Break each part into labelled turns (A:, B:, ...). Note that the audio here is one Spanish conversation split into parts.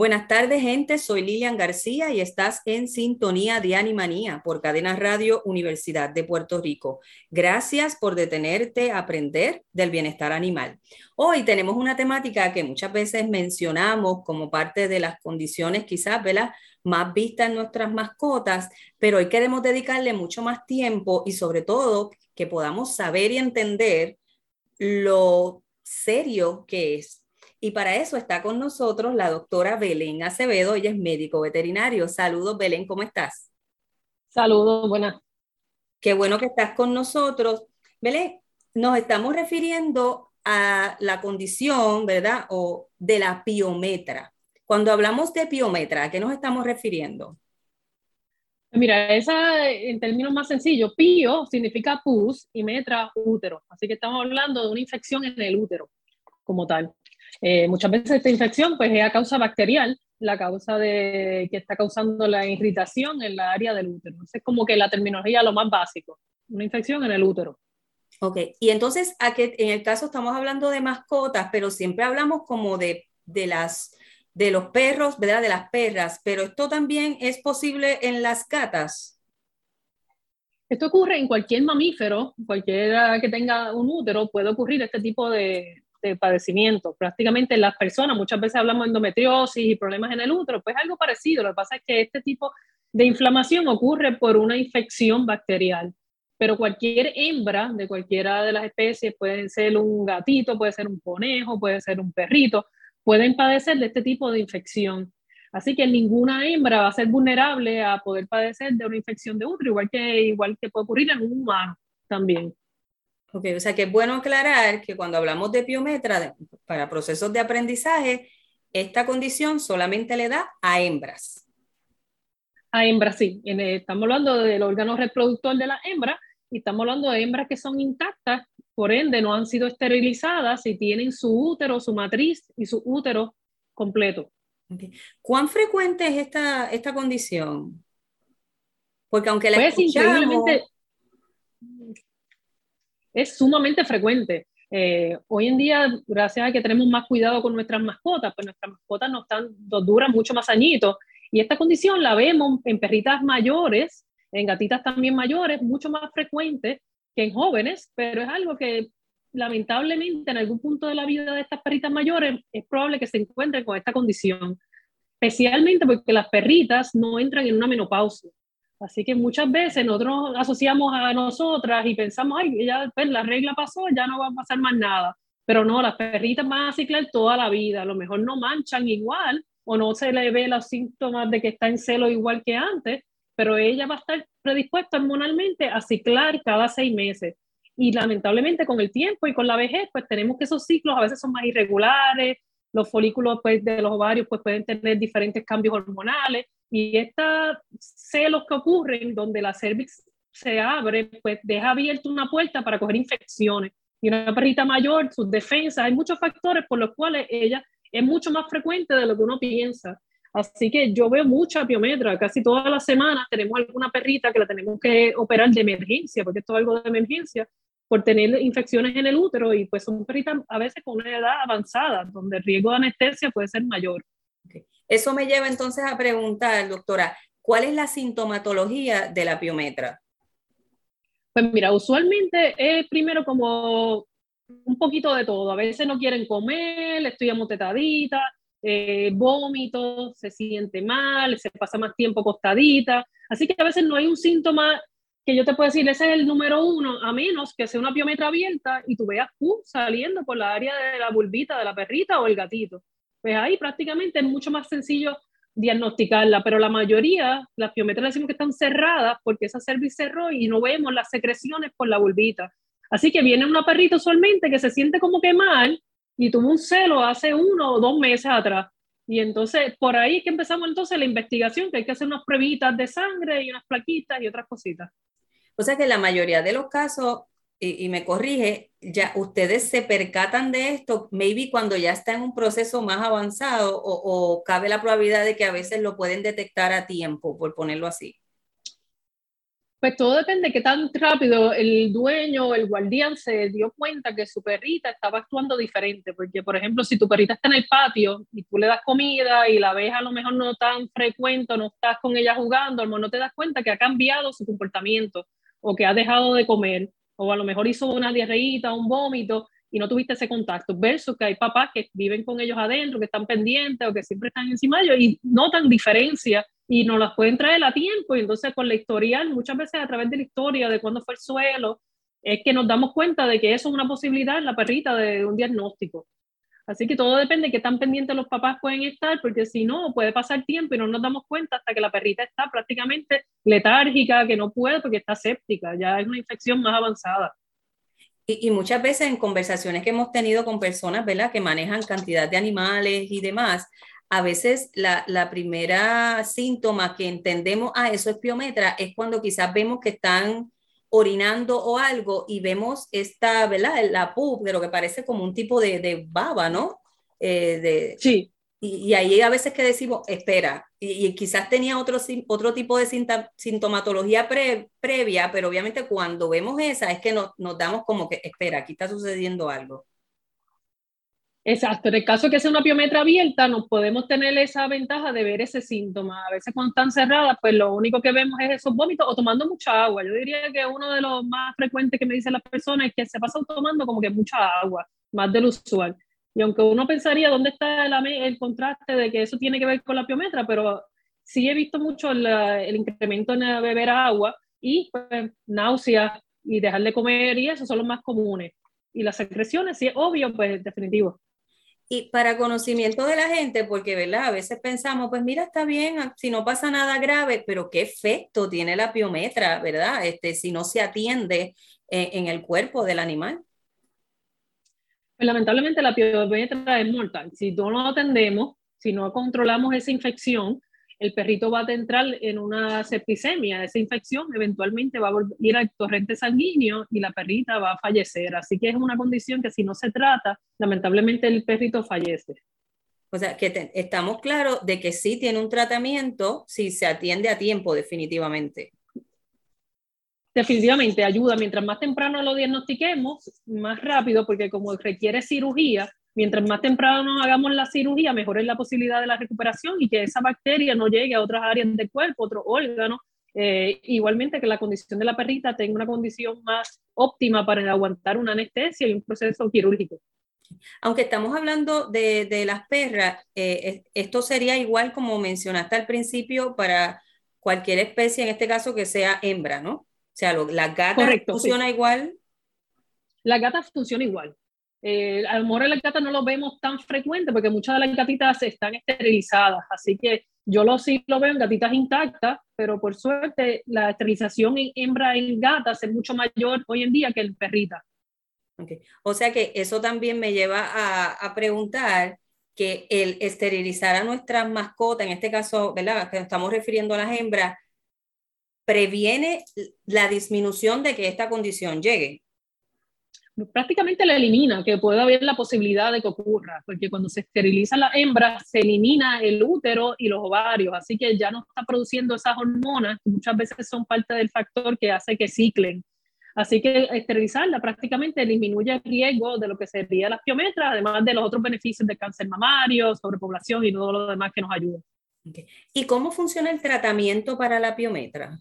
A: Buenas tardes, gente. Soy Lilian García y estás en sintonía de Animanía por Cadena Radio Universidad de Puerto Rico. Gracias por detenerte a aprender del bienestar animal. Hoy tenemos una temática que muchas veces mencionamos como parte de las condiciones quizás más vistas en nuestras mascotas, pero hoy queremos dedicarle mucho más tiempo y sobre todo que podamos saber y entender lo serio que es y para eso está con nosotros la doctora Belén Acevedo, ella es médico veterinario. Saludos, Belén, ¿cómo estás?
B: Saludos, buenas.
A: Qué bueno que estás con nosotros. Belén, nos estamos refiriendo a la condición, ¿verdad? O de la piometra. Cuando hablamos de piometra, ¿a qué nos estamos refiriendo?
B: Mira, esa en términos más sencillos, pio significa pus y metra útero. Así que estamos hablando de una infección en el útero como tal. Eh, muchas veces esta infección pues, es a causa bacterial, la causa de, que está causando la irritación en la área del útero. Es como que la terminología lo más básico, una infección en el útero.
A: Ok, y entonces a que, en el caso estamos hablando de mascotas, pero siempre hablamos como de, de, las, de los perros, ¿verdad? De las perras, pero esto también es posible en las gatas.
B: Esto ocurre en cualquier mamífero, cualquiera que tenga un útero, puede ocurrir este tipo de, de padecimiento. Prácticamente las personas, muchas veces hablamos de endometriosis y problemas en el útero, pues algo parecido. Lo que pasa es que este tipo de inflamación ocurre por una infección bacterial. Pero cualquier hembra de cualquiera de las especies, puede ser un gatito, puede ser un conejo, puede ser un perrito, pueden padecer de este tipo de infección. Así que ninguna hembra va a ser vulnerable a poder padecer de una infección de útero, igual que, igual que puede ocurrir en un humano también.
A: Ok, o sea que es bueno aclarar que cuando hablamos de piometra para procesos de aprendizaje, esta condición solamente le da a hembras.
B: A hembras, sí. Estamos hablando del órgano reproductor de la hembra y estamos hablando de hembras que son intactas, por ende no han sido esterilizadas y tienen su útero, su matriz y su útero completo.
A: ¿Cuán frecuente es esta, esta condición? Porque aunque la
B: pues, escuchamos es sumamente frecuente. Eh, hoy en día, gracias a que tenemos más cuidado con nuestras mascotas, pues nuestras mascotas no están, nos duran mucho más añitos. Y esta condición la vemos en perritas mayores, en gatitas también mayores, mucho más frecuente que en jóvenes, pero es algo que lamentablemente en algún punto de la vida de estas perritas mayores es probable que se encuentren con esta condición, especialmente porque las perritas no entran en una menopausia. Así que muchas veces nosotros asociamos a nosotras y pensamos, ay, ya pues, la regla pasó, ya no va a pasar más nada. Pero no, las perritas van a ciclar toda la vida. A lo mejor no manchan igual o no se le ve los síntomas de que está en celo igual que antes, pero ella va a estar predispuesta hormonalmente a ciclar cada seis meses. Y lamentablemente con el tiempo y con la vejez, pues tenemos que esos ciclos a veces son más irregulares, los folículos pues, de los ovarios pues, pueden tener diferentes cambios hormonales y estos celos que ocurren donde la cervix se abre, pues deja abierta una puerta para coger infecciones. Y una perrita mayor, sus defensas, hay muchos factores por los cuales ella es mucho más frecuente de lo que uno piensa. Así que yo veo mucha piometra, casi todas las semanas tenemos alguna perrita que la tenemos que operar de emergencia, porque esto es algo de emergencia, por tener infecciones en el útero y pues son perritas a veces con una edad avanzada, donde el riesgo de anestesia puede ser mayor.
A: Eso me lleva entonces a preguntar, doctora, ¿cuál es la sintomatología de la piometra?
B: Pues mira, usualmente es primero como un poquito de todo. A veces no quieren comer, estoy amotetadita, eh, vómito, se siente mal, se pasa más tiempo acostadita. Así que a veces no hay un síntoma que yo te puedo decir, ese es el número uno, a menos que sea una piometra abierta y tú veas pus saliendo por la área de la bulbita de la perrita o el gatito. Pues ahí prácticamente es mucho más sencillo diagnosticarla, pero la mayoría, las piometras decimos que están cerradas porque esa cervix cerró y no vemos las secreciones por la bulbita. Así que viene una perrita usualmente que se siente como que mal y tuvo un celo hace uno o dos meses atrás. Y entonces, por ahí es que empezamos entonces la investigación, que hay que hacer unas pruebitas de sangre y unas plaquitas y otras cositas.
A: O sea que la mayoría de los casos, y, me corrige, ya ustedes se percatan de esto, maybe cuando ya está en un proceso más avanzado o, o cabe la probabilidad de que a veces lo pueden detectar a tiempo, por ponerlo así.
B: Pues todo depende de qué tan rápido el dueño o el guardián se dio cuenta que su perrita estaba actuando diferente. Porque, por ejemplo, si tu perrita está en el patio y tú le das comida y la ves a lo mejor no tan frecuente, no estás con ella jugando, no te das cuenta que ha cambiado su comportamiento o que ha dejado de comer o a lo mejor hizo una diarreíta, un vómito y no tuviste ese contacto, versus que hay papás que viven con ellos adentro, que están pendientes o que siempre están encima de ellos y notan diferencia y nos las pueden traer a tiempo. Y entonces con la historial, muchas veces a través de la historia de cuándo fue el suelo, es que nos damos cuenta de que eso es una posibilidad en la perrita de un diagnóstico. Así que todo depende de qué tan pendientes los papás pueden estar, porque si no, puede pasar tiempo y no nos damos cuenta hasta que la perrita está prácticamente letárgica, que no puede porque está séptica, ya es una infección más avanzada.
A: Y, y, muchas veces en conversaciones que hemos tenido con personas, ¿verdad?, que manejan cantidad de animales y demás, a veces la, la, primera síntoma que entendemos, ah, eso es piometra, es cuando quizás vemos que están orinando o algo y vemos esta, ¿verdad? La pub, pero que parece como un tipo de, de baba, ¿no? Eh, de,
B: sí.
A: Y, y, ahí a veces que decimos, espera, y, y quizás tenía otro, otro tipo de sintomatología previa, pero obviamente cuando vemos esa es que nos, nos damos como que, espera, aquí está sucediendo algo.
B: Exacto, en el caso que sea una piometra abierta, nos podemos tener esa ventaja de ver ese síntoma. A veces cuando están cerradas, pues lo único que vemos es esos vómitos o tomando mucha agua. Yo diría que uno de los más frecuentes que me dicen las personas es que se pasan tomando como que mucha agua, más del usual. Y aunque uno pensaría dónde está el, el contraste de que eso tiene que ver con la piometra, pero sí he visto mucho el, el incremento en beber agua y pues, náuseas y dejar de comer y eso son los más comunes. Y las secreciones, sí, obvio, pues definitivo
A: y para conocimiento de la gente, porque ¿verdad? a veces pensamos, pues mira, está bien, ah, si no pasa nada grave, pero qué efecto tiene la piometra, ¿verdad? Este, si no se atiende eh, en el cuerpo del animal.
B: Pues lamentablemente la piometra es mortal. Si no lo atendemos, si no controlamos esa infección, el perrito va a entrar en una septicemia, esa infección eventualmente va a ir al torrente sanguíneo y la perrita va a fallecer. Así que es una condición que si no se trata, lamentablemente el perrito fallece.
A: O sea, que estamos claros de que sí tiene un tratamiento si se atiende a tiempo, definitivamente.
B: Definitivamente ayuda. Mientras más temprano lo diagnostiquemos, más rápido, porque como requiere cirugía, mientras más temprano hagamos la cirugía, mejor es la posibilidad de la recuperación y que esa bacteria no llegue a otras áreas del cuerpo, otros órganos. Eh, igualmente que la condición de la perrita tenga una condición más óptima para aguantar una anestesia y un proceso quirúrgico.
A: Aunque estamos hablando de, de las perras, eh, esto sería igual como mencionaste al principio para cualquier especie, en este caso que sea hembra, ¿no? O sea, lo, la gata funciona igual.
B: La gata funciona igual. Eh, a lo mejor en la gata no lo vemos tan frecuente porque muchas de las gatitas están esterilizadas, así que yo lo sí lo veo en gatitas intactas, pero por suerte la esterilización en hembra en gatas es mucho mayor hoy en día que en perrita.
A: O sea que eso también me lleva a, a, preguntar que el esterilizar a nuestras mascotas, en este caso, ¿verdad? Que nos estamos refiriendo a las hembras, previene la disminución de que esta condición llegue
B: prácticamente la elimina, que puede haber la posibilidad de que ocurra, porque cuando se esteriliza la hembra, se elimina el útero y los ovarios, así que ya no está produciendo esas hormonas muchas veces son parte del factor que hace que ciclen. Así que esterilizarla prácticamente disminuye el riesgo de lo que sería las piometras, además de los otros beneficios de cáncer mamario, sobrepoblación y todo lo demás que nos ayuda.
A: ¿Y cómo funciona el tratamiento para la piometra?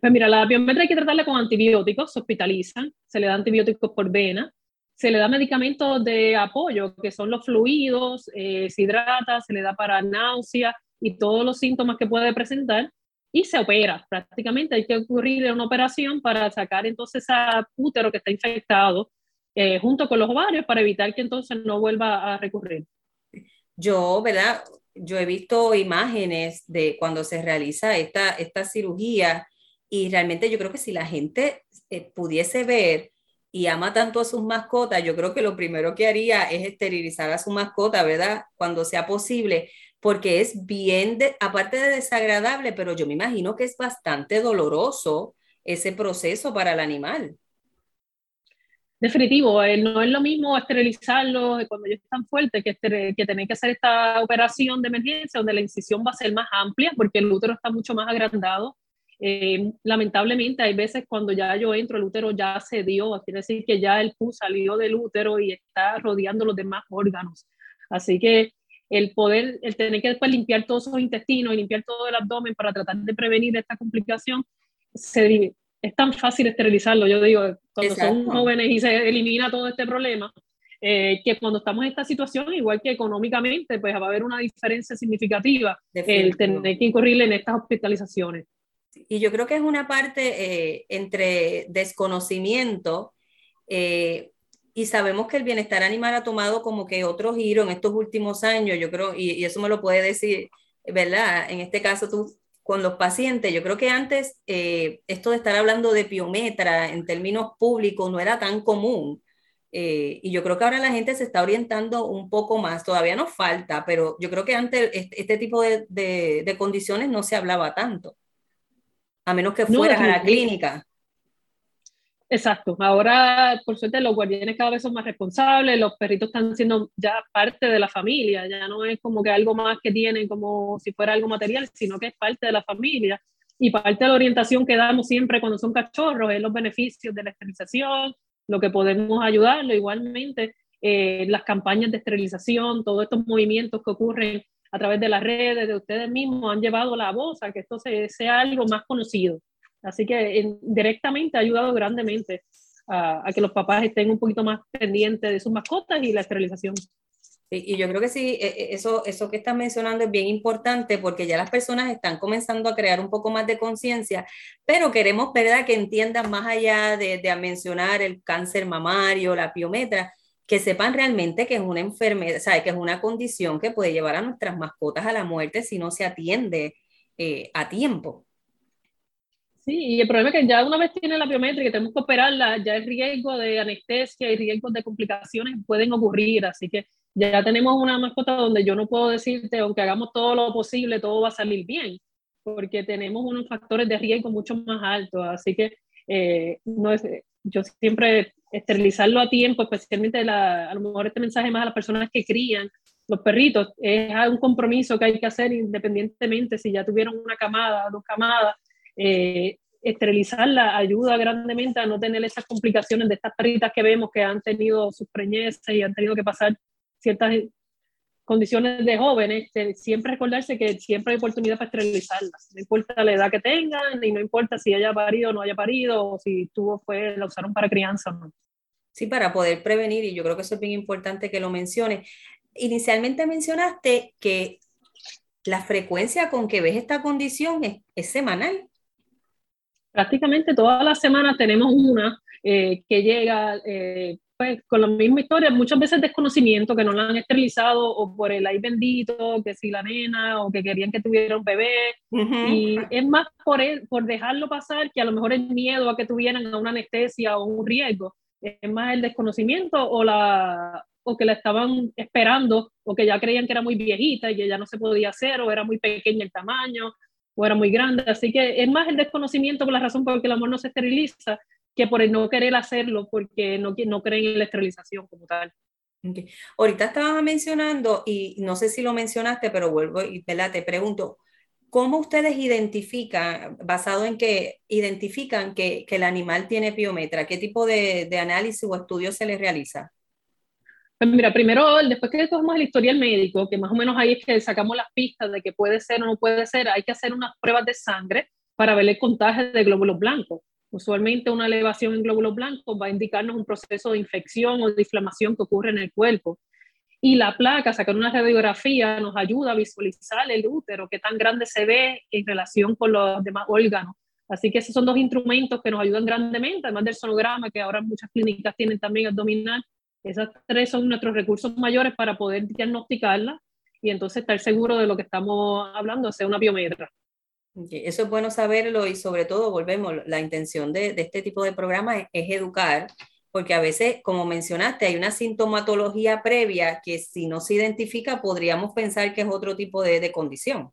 B: Pues mira, la biometría hay que tratarla con antibióticos, se hospitalizan, se le da antibióticos por vena, se le da medicamentos de apoyo, que son los fluidos, eh, se hidrata, se le da para náusea y todos los síntomas que puede presentar. y se opera. Prácticamente hay que ocurrir una operación para sacar entonces a útero que está infectado eh, junto con los ovarios para evitar que entonces no vuelva a recurrir.
A: Yo, ¿verdad? Yo he visto imágenes de cuando se realiza esta, esta cirugía y realmente yo creo que si la gente eh, pudiese ver y ama tanto a sus mascotas, yo creo que lo primero que haría es esterilizar a su mascota, ¿verdad? Cuando sea posible, porque es bien, aparte de desagradable, pero yo me imagino que es bastante doloroso ese proceso para el animal.
B: Definitivo, eh, no es lo mismo esterilizarlo cuando ellos están fuertes que, que tener que hacer esta operación de emergencia donde la incisión va a ser más amplia porque el útero está mucho más agrandado. Eh, lamentablemente hay veces cuando ya yo entro, el útero ya se dio, quiere decir que ya el pus salió del útero y está rodeando los demás órganos. Así que el poder, el tener que después limpiar todos esos intestinos y limpiar todo el abdomen para tratar de prevenir esta complicación, se, es tan fácil esterilizarlo, yo digo, cuando son jóvenes y se elimina todo este problema, eh, que cuando estamos en esta situación, igual que económicamente, pues va a haber una diferencia significativa el tener que incurrir en estas hospitalizaciones.
A: Y yo creo que es una parte eh, entre desconocimiento eh, y sabemos que el bienestar animal ha tomado como que otro giro en estos últimos años, yo creo, y, eso me lo puede decir, ¿verdad? En este caso tú con los pacientes, yo creo que antes eh, esto de estar hablando de piometra en términos públicos no era tan común. Eh, y yo creo que ahora la gente se está orientando un poco más, todavía nos falta, pero yo creo que antes este, tipo de, de, condiciones no se hablaba tanto, a menos que fueras a la clínica.
B: Exacto. Ahora, por suerte, los guardianes cada vez son más responsables, los perritos están siendo ya parte de la familia, ya no es como que algo más que tienen como si fuera algo material, sino que es parte de la familia. Y parte de la orientación que damos siempre cuando son cachorros es los beneficios de la esterilización, lo que podemos ayudarlo. Igualmente, eh, las campañas de esterilización, todos estos movimientos que ocurren a través de las redes, de ustedes mismos, han llevado la voz a que esto sea algo más conocido. Así que directamente ha ayudado grandemente a, que los papás estén un poquito más pendientes de sus mascotas y la esterilización.
A: y yo creo que sí, e, e, eso, eso que estás mencionando es bien importante porque ya las personas están comenzando a crear un poco más de conciencia, pero queremos ¿verdad? que entiendan más allá de, de mencionar el cáncer mamario, la piometra, que sepan realmente que es una enfermedad, ¿sabe? que es una condición que puede llevar a nuestras mascotas a la muerte si no se atiende eh, a tiempo.
B: Sí, y el problema es que ya una vez tiene la biométrica y tenemos que operarla, ya el riesgo de anestesia y riesgos de complicaciones pueden ocurrir, así que ya tenemos una mascota donde yo no puedo decirte, aunque hagamos todo lo posible, todo va a salir bien, porque tenemos unos factores de riesgo mucho más altos, así que eh, no es, yo siempre esterilizarlo a tiempo, especialmente la, a lo mejor este mensaje más a las personas que crían los perritos, es un compromiso que hay que hacer independientemente si ya tuvieron una camada, dos camadas, eh, esterilizarla ayuda grandemente a no tener esas complicaciones de estas perritas que vemos que han tenido sus preñeces y han tenido que pasar ciertas condiciones de jóvenes, siempre recordarse que siempre hay oportunidad para esterilizarlas, no importa la edad que tengan y no importa si haya parido o no haya parido o si tuvo fue la usaron para crianza o no.
A: Sí, para poder prevenir y yo creo que eso es bien importante que lo mencione. Inicialmente mencionaste que la frecuencia con que ves esta condición es semanal
B: prácticamente todas las semanas tenemos una eh, que llega eh, pues, con la misma historia, muchas veces desconocimiento, que no la han esterilizado o por el ay bendito, que si la nena o que querían que tuviera un bebé. Y es más por, por dejarlo pasar que a lo mejor el miedo a que tuvieran una anestesia o un riesgo. Es más el desconocimiento o, la, o que la estaban esperando o que ya creían que era muy viejita y que ya no se podía hacer o era muy pequeña el tamaño o era muy grande. Así que es más el desconocimiento por la razón por la que el amor no se esteriliza que por el no querer hacerlo porque no, no creen en la esterilización como tal.
A: Ahorita estabas mencionando, y no sé si lo mencionaste, pero vuelvo y te pregunto, ¿cómo ustedes identifican, basado en que identifican que, que el animal tiene piometra? ¿Qué tipo de, de análisis o estudio se les realiza?
B: Pues mira, primero, después que cogemos el historial médico, que más o menos ahí es que sacamos las pistas de que puede ser o no puede ser, hay que hacer unas pruebas de sangre para ver el contagio de glóbulos blancos. Usualmente una elevación en glóbulos blancos va a indicarnos un proceso de infección o de inflamación que ocurre en el cuerpo. Y la placa, sacar una radiografía, nos ayuda a visualizar el útero, qué tan grande se ve en relación con los demás órganos. Así que esos son dos instrumentos que nos ayudan grandemente, además del sonograma, que ahora muchas clínicas tienen también abdominal. Esas tres son nuestros recursos mayores para poder diagnosticarla y entonces estar seguro de lo que estamos hablando, hacer una biometra.
A: Eso es bueno saberlo y sobre todo, volvemos, la intención de, de este tipo de programa es, es, educar, porque a veces, como mencionaste, hay una sintomatología previa que si no se identifica podríamos pensar que es otro tipo de, de condición.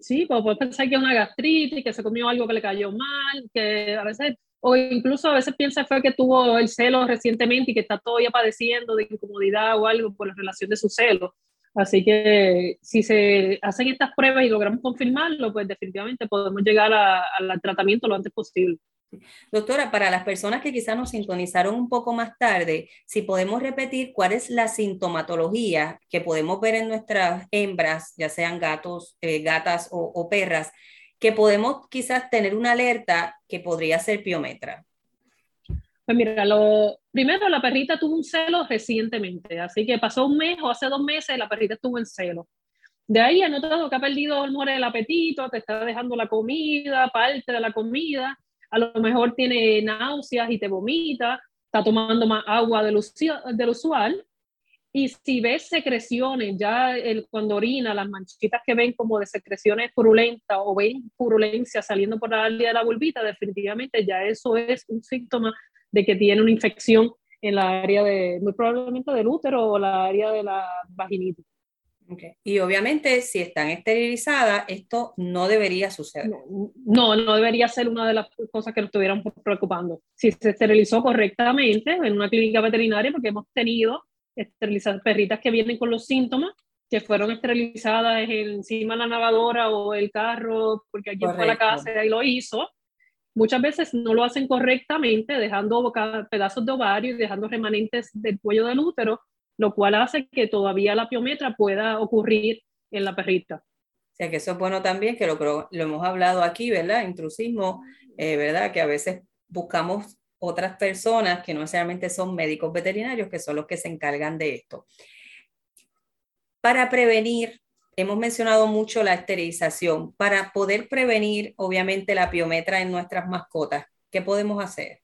B: Sí, pues puedes pensar que es una gastritis, que se comió algo que le cayó mal, que a veces, o incluso a veces piensa fue que tuvo el celo recientemente y que está todavía padeciendo de incomodidad o algo por la relación de su celo. Así que si se hacen estas pruebas y logramos confirmarlo, pues definitivamente podemos llegar al tratamiento lo antes posible.
A: Doctora, para las personas que quizás nos sintonizaron un poco más tarde, si podemos repetir cuál es la sintomatología que podemos ver en nuestras hembras, ya sean gatos, eh, gatas o, o, perras, que podemos quizás tener una alerta que podría ser piometra.
B: Pues mira, lo, primero la perrita tuvo un celo recientemente, así que pasó un mes o hace dos meses la perrita estuvo en celo. De ahí he notado que ha perdido el apetito, te está dejando la comida, parte de la comida, a lo mejor tiene náuseas y te vomita, está tomando más agua del, usual. Y si ves secreciones, ya el, cuando orina, las manchitas que ven como de secreciones purulentas o ven purulencia saliendo por la área de la vulvita, definitivamente ya eso es un síntoma de que tiene una infección en la área de, muy probablemente del útero o la área de la vaginitis.
A: Y obviamente, si están esterilizadas, esto no debería suceder.
B: No, no debería ser una de las cosas que nos estuvieran preocupando. Si se esterilizó correctamente en una clínica veterinaria, porque hemos tenido esterilizar perritas que vienen con los síntomas, que fueron esterilizadas encima de la lavadora o el carro, porque alguien fue a la casa y lo hizo. Muchas veces no lo hacen correctamente, dejando pedazos de ovario y dejando remanentes del cuello del útero, lo cual hace que todavía la piometra pueda ocurrir en la perrita.
A: O sea que eso es bueno también, que lo, lo hemos hablado aquí, ¿verdad? Intrusismo, eh, ¿verdad? Que a veces buscamos otras personas que no necesariamente son médicos veterinarios, que son los que se encargan de esto. Para prevenir, hemos mencionado mucho la esterilización. Para poder prevenir, obviamente, la piometra en nuestras mascotas, ¿qué podemos hacer?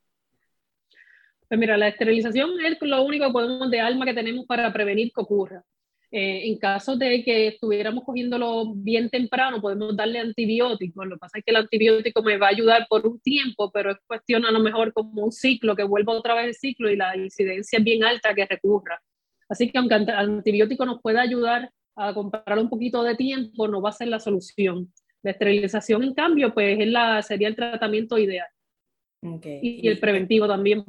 B: Pues mira, la esterilización es lo único que podemos de alma que tenemos para prevenir que ocurra. Eh, en caso de que estuviéramos cogiéndolo bien temprano, podemos darle antibióticos. Lo que pasa es que el antibiótico me va a ayudar por un tiempo, pero es cuestión a lo mejor como un ciclo, que vuelva otra vez el ciclo y la incidencia es bien alta que recurra. Así que aunque el antibiótico nos pueda ayudar a comprar un poquito de tiempo, no va a ser la solución. La esterilización, en cambio, pues es la, sería el tratamiento ideal. Y, y el preventivo también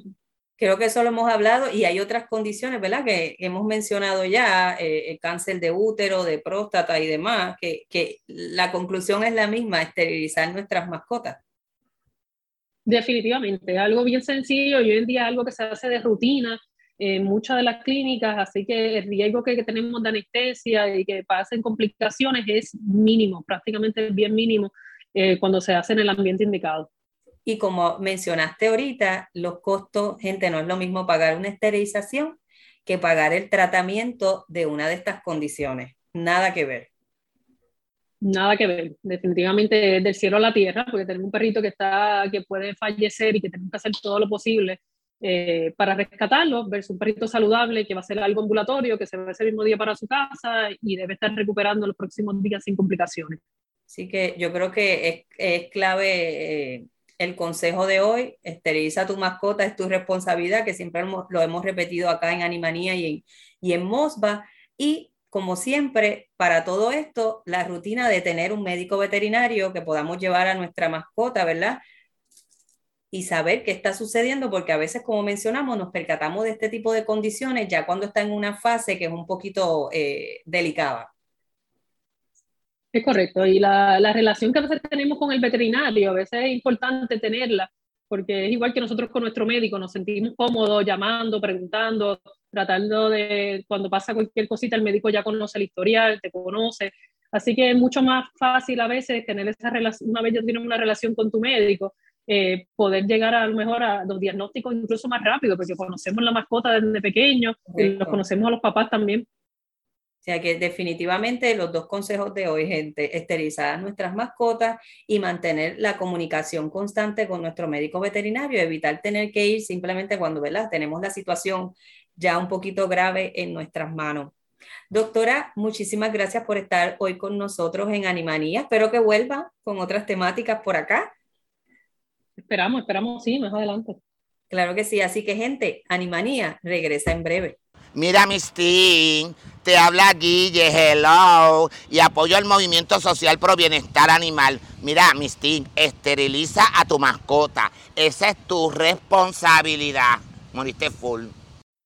A: Creo que eso lo hemos hablado y hay otras condiciones, ¿verdad? Que hemos mencionado ya, eh, el cáncer de útero, de próstata y demás, que, que, la conclusión es la misma, esterilizar nuestras mascotas.
B: Definitivamente, algo bien sencillo y hoy en día algo que se hace de rutina en muchas de las clínicas, así que el riesgo que, tenemos de anestesia y que pasen complicaciones es mínimo, prácticamente bien mínimo eh, cuando se hace en el ambiente indicado.
A: Y como mencionaste ahorita, los costos, gente, no es lo mismo pagar una esterilización que pagar el tratamiento de una de estas condiciones. Nada que ver.
B: Nada que ver, definitivamente es del cielo a la tierra, porque tenemos un perrito que, está, que puede fallecer y que tenemos que hacer todo lo posible eh, para rescatarlo, versus un perrito saludable que va a ser algo ambulatorio, que se va ese mismo día para su casa y debe estar recuperando los próximos días sin complicaciones.
A: Así que yo creo que es, es clave eh, el consejo de hoy, esteriliza tu mascota, es tu responsabilidad, que siempre lo hemos repetido acá en Animanía y en, Mosba. Y como siempre, para todo esto, la rutina de tener un médico veterinario que podamos llevar a nuestra mascota, ¿verdad? Y saber qué está sucediendo, porque a veces, como mencionamos, nos percatamos de este tipo de condiciones ya cuando está en una fase que es un poquito eh, delicada.
B: Es correcto, y la, la, relación que a veces tenemos con el veterinario, a veces es importante tenerla, porque es igual que nosotros con nuestro médico, nos sentimos cómodos llamando, preguntando, tratando de, cuando pasa cualquier cosita, el médico ya conoce el historial, te conoce, así que es mucho más fácil a veces tener esa relación, una vez ya tienes una relación con tu médico, eh, poder llegar a lo mejor a los diagnósticos incluso más rápido, porque conocemos la mascota desde pequeños y los conocemos a los papás también.
C: O sea que definitivamente los dos consejos de hoy, gente, esterilizar nuestras mascotas y mantener la comunicación constante con nuestro médico veterinario, evitar tener que ir simplemente cuando ¿verdad? tenemos la situación ya un poquito grave en nuestras manos. Doctora, muchísimas gracias por estar hoy con nosotros en Animanía. Espero que vuelva con otras temáticas por acá.
B: Esperamos, esperamos, sí, más adelante.
C: Claro que sí, así que gente, Animanía regresa en breve.
D: Mira, Mistín, te habla Guille, hello, y apoyo el movimiento social pro bienestar animal. Mira, Mistín, esteriliza a tu mascota. Esa es tu responsabilidad. Moriste full.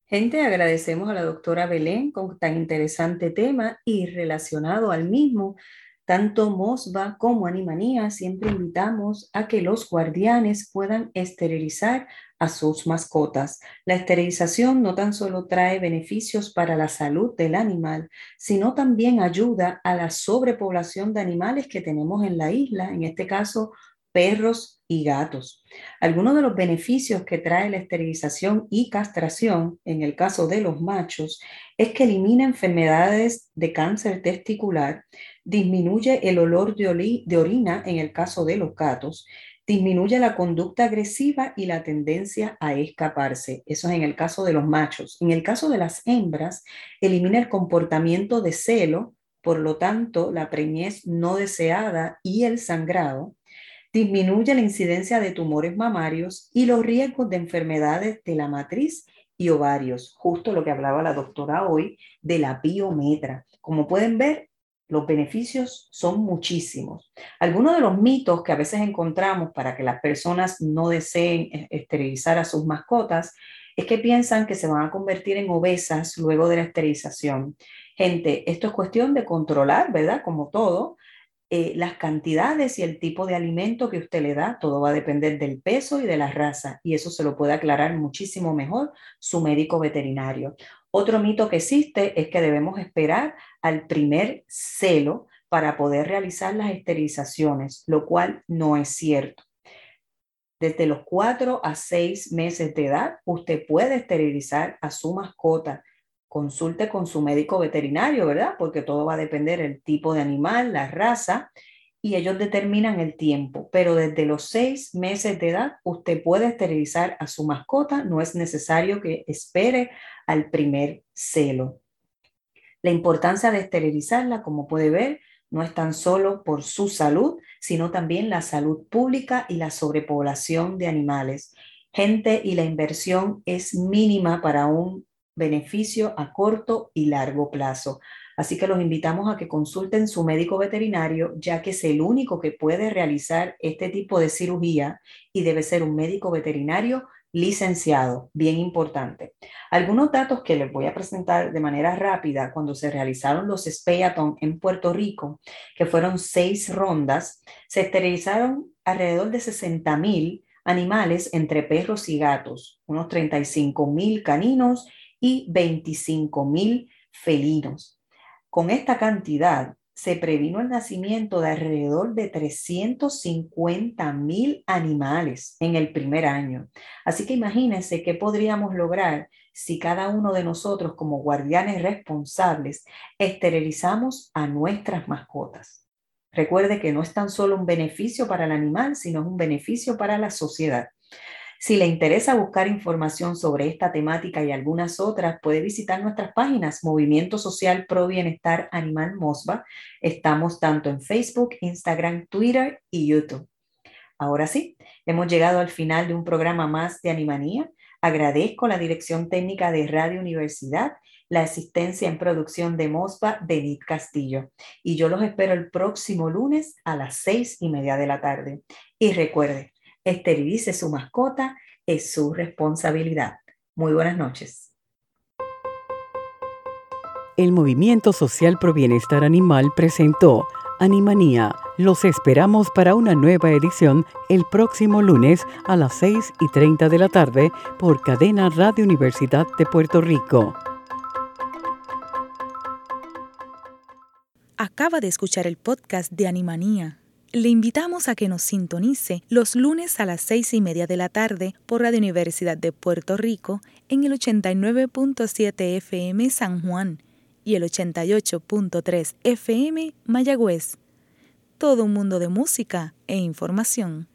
C: Gente, agradecemos a la doctora Belén con tan interesante tema y relacionado al mismo. Tanto Mosba como Animanía siempre invitamos a que los guardianes puedan esterilizar a sus mascotas. La esterilización no tan solo trae beneficios para la salud del animal, sino también ayuda a la sobrepoblación de animales que tenemos en la isla, en este caso perros y gatos. Algunos de los beneficios que trae la esterilización y castración, en el caso de los machos, es que elimina enfermedades de cáncer testicular, disminuye el olor de, orina en el caso de los gatos, disminuye la conducta agresiva y la tendencia a escaparse. Eso es en el caso de los machos. En el caso de las hembras, elimina el comportamiento de celo, por lo tanto, la preñez no deseada y el sangrado disminuye la incidencia de tumores mamarios y los riesgos de enfermedades de la matriz y ovarios, justo lo que hablaba la doctora hoy de la biometra. Como pueden ver, los beneficios son muchísimos. Algunos de los mitos que a veces encontramos para que las personas no deseen e-, esterilizar a sus mascotas es que piensan que se van a convertir en obesas luego de la esterilización. Gente, esto es cuestión de controlar, ¿verdad? Como todo, eh, las cantidades y el tipo de alimento que usted le da, todo va a depender del peso y de la raza, y eso se lo puede aclarar muchísimo mejor su médico veterinario. Otro mito que existe es que debemos esperar al primer celo para poder realizar las esterilizaciones, lo cual no es cierto. Desde los 4 a 6 meses de edad, usted puede esterilizar a su mascota consulte con su médico veterinario, ¿verdad? Porque todo va a depender del tipo de animal, la raza, y ellos determinan el tiempo. Pero desde los seis meses de edad, usted puede esterilizar a su mascota, no es necesario que espere al primer celo. La importancia de esterilizarla, como puede ver, no es tan solo por su salud, sino también la salud pública y la sobrepoblación de animales. Gente y la inversión es mínima para un beneficio a corto y largo plazo. Así que los invitamos a que consulten su médico veterinario, ya que es el único que puede realizar este tipo de cirugía y debe ser un médico veterinario licenciado, bien importante. Algunos datos que les voy a presentar de manera rápida cuando se realizaron los Speyaton en Puerto Rico, que fueron seis rondas, se esterilizaron alrededor de 60 mil animales entre perros y gatos, unos 35 mil caninos y 25 mil felinos. Con esta cantidad se previno el nacimiento de alrededor de 350 mil animales en el primer año. Así que imagínense qué podríamos lograr si cada uno de nosotros como guardianes responsables esterilizamos a nuestras mascotas. Recuerde que no es tan solo un beneficio para el animal, sino un beneficio para la sociedad. Si le interesa buscar información sobre esta temática y algunas otras, puede visitar nuestras páginas Movimiento Social Pro Bienestar Animal Mosba. Estamos tanto en Facebook, Instagram, Twitter y YouTube. Ahora sí, hemos llegado al final de un programa más de Animanía. Agradezco la dirección técnica de Radio Universidad, la asistencia en producción de Mosba, Denit Castillo. Y yo los espero el próximo lunes a las seis y media de la tarde. Y recuerde, esterilice su mascota, es su responsabilidad. Muy buenas noches.
E: El Movimiento Social Pro Bienestar Animal presentó Animanía. Los esperamos para una nueva edición el próximo lunes a las 6 y 30 de la tarde por Cadena Radio Universidad de Puerto Rico.
F: Acaba de escuchar el podcast de Animanía Le invitamos a que nos sintonice los lunes a las seis y media de la tarde por Radio Universidad de Puerto Rico en el 89.7 FM San Juan y el 88.3 FM Mayagüez. Todo un mundo de música e información.